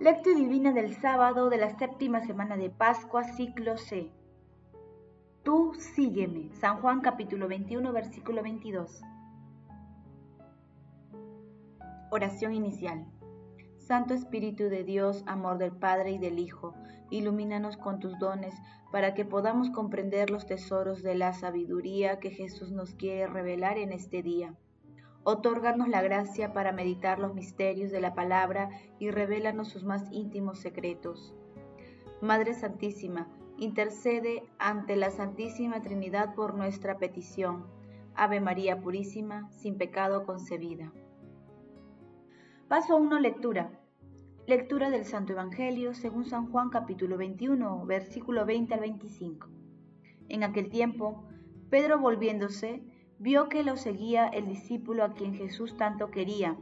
Lectio Divina del sábado de la séptima semana de Pascua, ciclo C. Tú sígueme. San Juan capítulo 21, versículo 22. Oración inicial. Santo Espíritu de Dios, amor del Padre y del Hijo, ilumínanos con tus dones para que podamos comprender los tesoros de la sabiduría que Jesús nos quiere revelar en este día. Otórganos la gracia para meditar los misterios de la palabra y revélanos sus más íntimos secretos. Madre Santísima, intercede ante la Santísima Trinidad por nuestra petición. Ave María Purísima, sin pecado concebida. Paso 1. Lectura. Lectura del Santo Evangelio según San Juan capítulo 21, versículo 20 al 25. En aquel tiempo, Pedro volviéndose, vio que lo seguía el discípulo a quien Jesús tanto quería,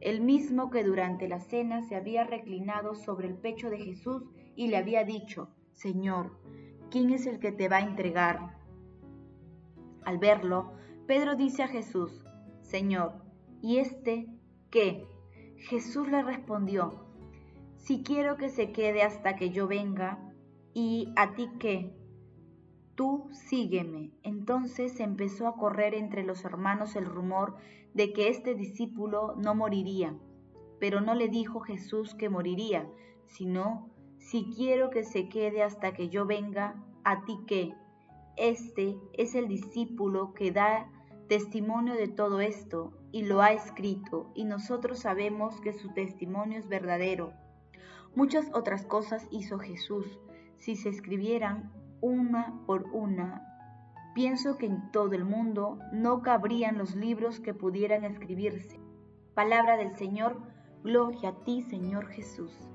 el mismo que durante la cena se había reclinado sobre el pecho de Jesús y le había dicho, Señor, ¿quién es el que te va a entregar? Al verlo, Pedro dice a Jesús, Señor, ¿y este qué? Jesús le respondió, Si quiero que se quede hasta que yo venga, ¿y a ti qué? Tú sígueme. Entonces empezó a correr entre los hermanos el rumor de que este discípulo no moriría. Pero no le dijo Jesús que moriría, sino, si quiero que se quede hasta que yo venga, ¿a ti qué? Este es el discípulo que da testimonio de todo esto y lo ha escrito, y nosotros sabemos que su testimonio es verdadero. Muchas otras cosas hizo Jesús. Si se escribieran, una por una. Pienso que en todo el mundo no cabrían los libros que pudieran escribirse. Palabra del Señor, gloria a ti, Señor Jesús.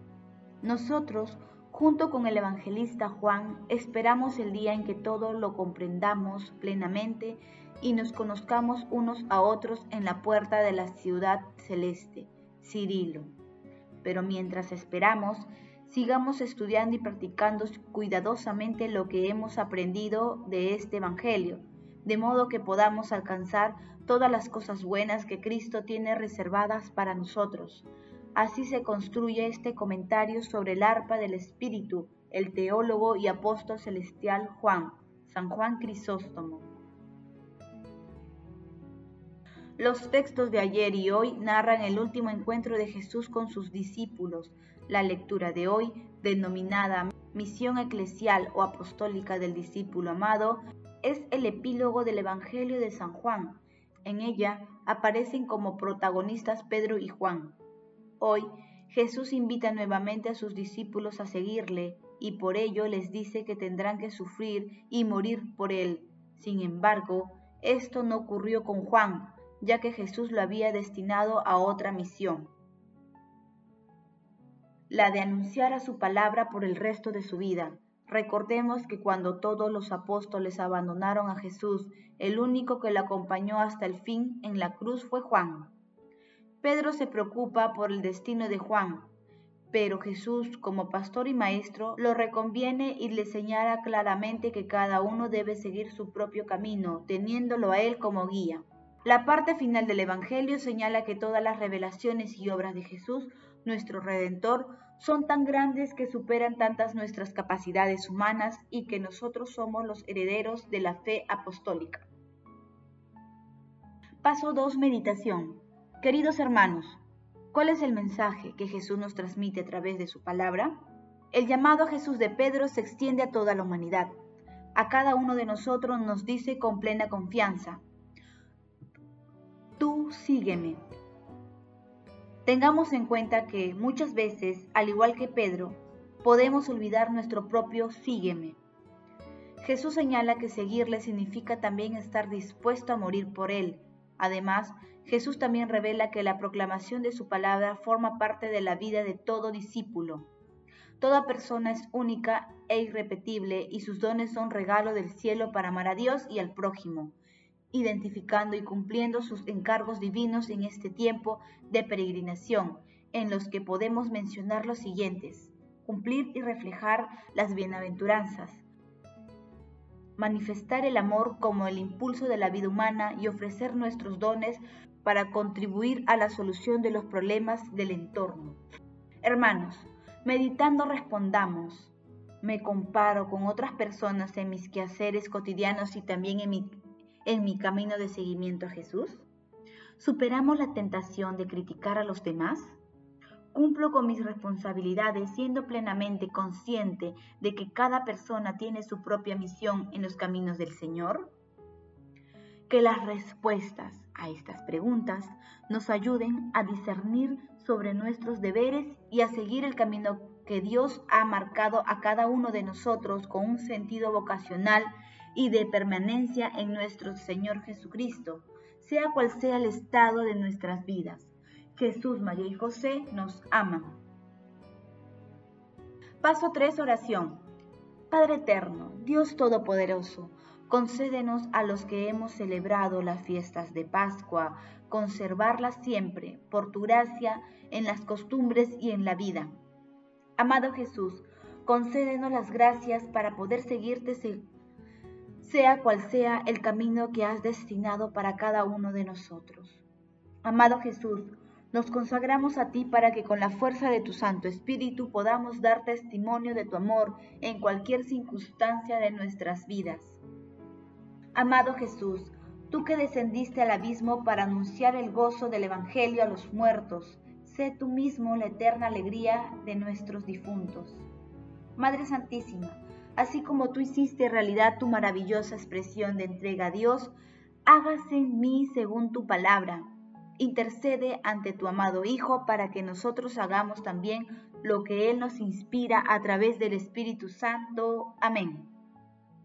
Nosotros, junto con el evangelista Juan, esperamos el día en que todo lo comprendamos plenamente y nos conozcamos unos a otros en la puerta de la ciudad celeste, Cirilo. Pero mientras esperamos, sigamos estudiando y practicando cuidadosamente lo que hemos aprendido de este Evangelio, de modo que podamos alcanzar todas las cosas buenas que Cristo tiene reservadas para nosotros. Así se construye este comentario sobre el arpa del Espíritu, el teólogo y apóstol celestial Juan, San Juan Crisóstomo. Los textos de ayer y hoy narran el último encuentro de Jesús con sus discípulos, la lectura de hoy, denominada Misión Eclesial o Apostólica del Discípulo Amado, es el epílogo del Evangelio de San Juan. En ella aparecen como protagonistas Pedro y Juan. Hoy, Jesús invita nuevamente a sus discípulos a seguirle y por ello les dice que tendrán que sufrir y morir por él. Sin embargo, esto no ocurrió con Juan, ya que Jesús lo había destinado a otra misión la de anunciar a su palabra por el resto de su vida. Recordemos que cuando todos los apóstoles abandonaron a Jesús, el único que lo acompañó hasta el fin en la cruz fue Juan. Pedro se preocupa por el destino de Juan, pero Jesús, como pastor y maestro, lo reconviene y le señala claramente que cada uno debe seguir su propio camino, teniéndolo a él como guía. La parte final del Evangelio señala que todas las revelaciones y obras de Jesús, nuestro Redentor, son tan grandes que superan tantas nuestras capacidades humanas y que nosotros somos los herederos de la fe apostólica. Paso 2. Meditación. Queridos hermanos, ¿cuál es el mensaje que Jesús nos transmite a través de su palabra? El llamado a Jesús de Pedro se extiende a toda la humanidad. A cada uno de nosotros nos dice con plena confianza, sígueme, Tengamos en cuenta que muchas veces, al igual que Pedro, podemos olvidar nuestro propio sígueme. Jesús señala que seguirle significa también estar dispuesto a morir por él. Además, Jesús también revela que la proclamación de su palabra forma parte de la vida de todo discípulo. Toda persona es única e irrepetible y sus dones son regalo del cielo para amar a Dios y al prójimo identificando y cumpliendo sus encargos divinos en este tiempo de peregrinación, en los que podemos mencionar los siguientes. Cumplir y reflejar las bienaventuranzas. Manifestar el amor como el impulso de la vida humana y ofrecer nuestros dones para contribuir a la solución de los problemas del entorno. Hermanos, Meditando respondamos, ¿me comparo con otras personas en mis quehaceres cotidianos y también en mi, en mi camino de seguimiento a Jesús? ¿Superamos la tentación de criticar a los demás? Cumplo con mis responsabilidades siendo plenamente consciente de que cada persona tiene su propia misión en los caminos del Señor. Que las respuestas a estas preguntas nos ayuden a discernir sobre nuestros deberes y a seguir el camino que Dios ha marcado a cada uno de nosotros con un sentido vocacional y de permanencia en nuestro Señor Jesucristo, sea cual sea el estado de nuestras vidas. Jesús, María y José nos aman. Paso 3, oración. Padre eterno, Dios Todopoderoso, concédenos a los que hemos celebrado las fiestas de Pascua, conservarlas siempre, por tu gracia, en las costumbres y en la vida. Amado Jesús, concédenos las gracias para poder seguirte sea cual sea el camino que has destinado para cada uno de nosotros. Amado Jesús, nos consagramos a ti para que con la fuerza de tu Santo Espíritu podamos dar testimonio de tu amor en cualquier circunstancia de nuestras vidas. Amado Jesús, tú que descendiste al abismo para anunciar el gozo del Evangelio a los muertos, sé tú mismo la eterna alegría de nuestros difuntos. Madre Santísima, así como tú hiciste realidad tu maravillosa expresión de entrega a Dios, hágase en mí según tu palabra intercede ante tu amado Hijo para que nosotros hagamos también lo que Él nos inspira a través del Espíritu Santo. Amén.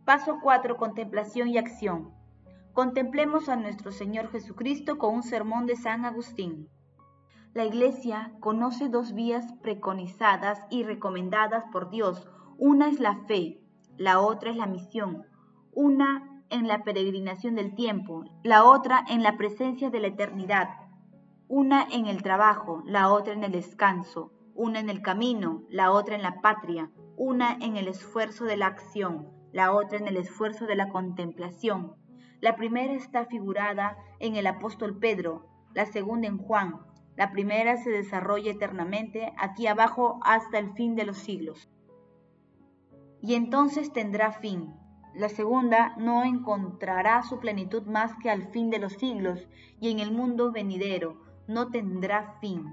Paso 4. Contemplación y acción. Contemplemos a nuestro Señor Jesucristo con un sermón de San Agustín. La Iglesia conoce dos vías preconizadas y recomendadas por Dios. Una es la fe, la otra es la misión. Una en la peregrinación del tiempo, la otra en la presencia de la eternidad, una en el trabajo, la otra en el descanso, una en el camino, la otra en la patria, una en el esfuerzo de la acción, la otra en el esfuerzo de la contemplación. La primera está figurada en el apóstol Pedro, la segunda en Juan. La primera se desarrolla eternamente aquí abajo hasta el fin de los siglos. Y entonces tendrá fin, la segunda no encontrará su plenitud más que al fin de los siglos y en el mundo venidero no tendrá fin.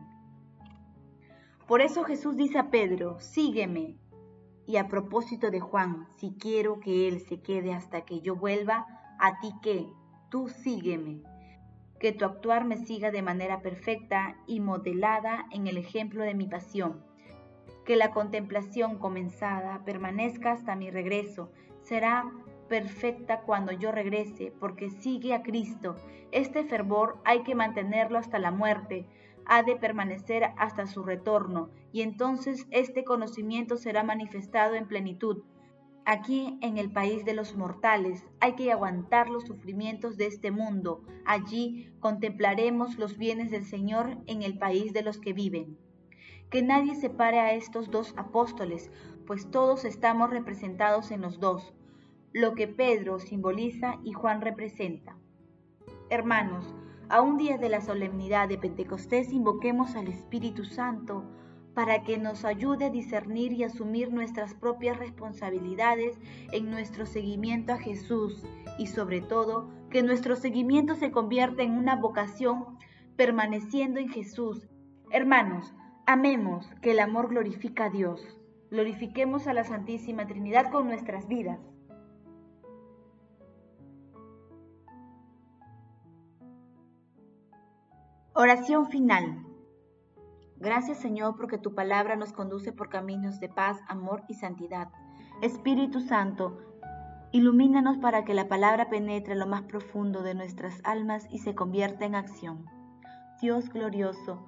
Por eso Jesús dice a Pedro, sígueme. Y a propósito de Juan, si quiero que él se quede hasta que yo vuelva, a ti que, tú sígueme. Que tu actuar me siga de manera perfecta y modelada en el ejemplo de mi pasión. Que la contemplación comenzada permanezca hasta mi regreso será perfecta cuando yo regrese, porque sigue a Cristo. Este fervor hay que mantenerlo hasta la muerte, ha de permanecer hasta su retorno, y entonces este conocimiento será manifestado en plenitud. Aquí en el país de los mortales hay que aguantar los sufrimientos de este mundo. Allí contemplaremos los bienes del Señor en el país de los que viven. Que nadie separe a estos dos apóstoles, pues todos estamos representados en los dos, lo que Pedro simboliza y Juan representa. Hermanos, a un día de la solemnidad de Pentecostés invoquemos al Espíritu Santo para que nos ayude a discernir y asumir nuestras propias responsabilidades en nuestro seguimiento a Jesús y sobre todo que nuestro seguimiento se convierta en una vocación permaneciendo en Jesús. Hermanos, amemos que el amor glorifica a Dios. Glorifiquemos a la Santísima Trinidad con nuestras vidas. Oración final. Gracias Señor porque tu palabra nos conduce por caminos de paz, amor y santidad. Espíritu Santo, ilumínanos para que la palabra penetre lo más profundo de nuestras almas y se convierta en acción. Dios glorioso,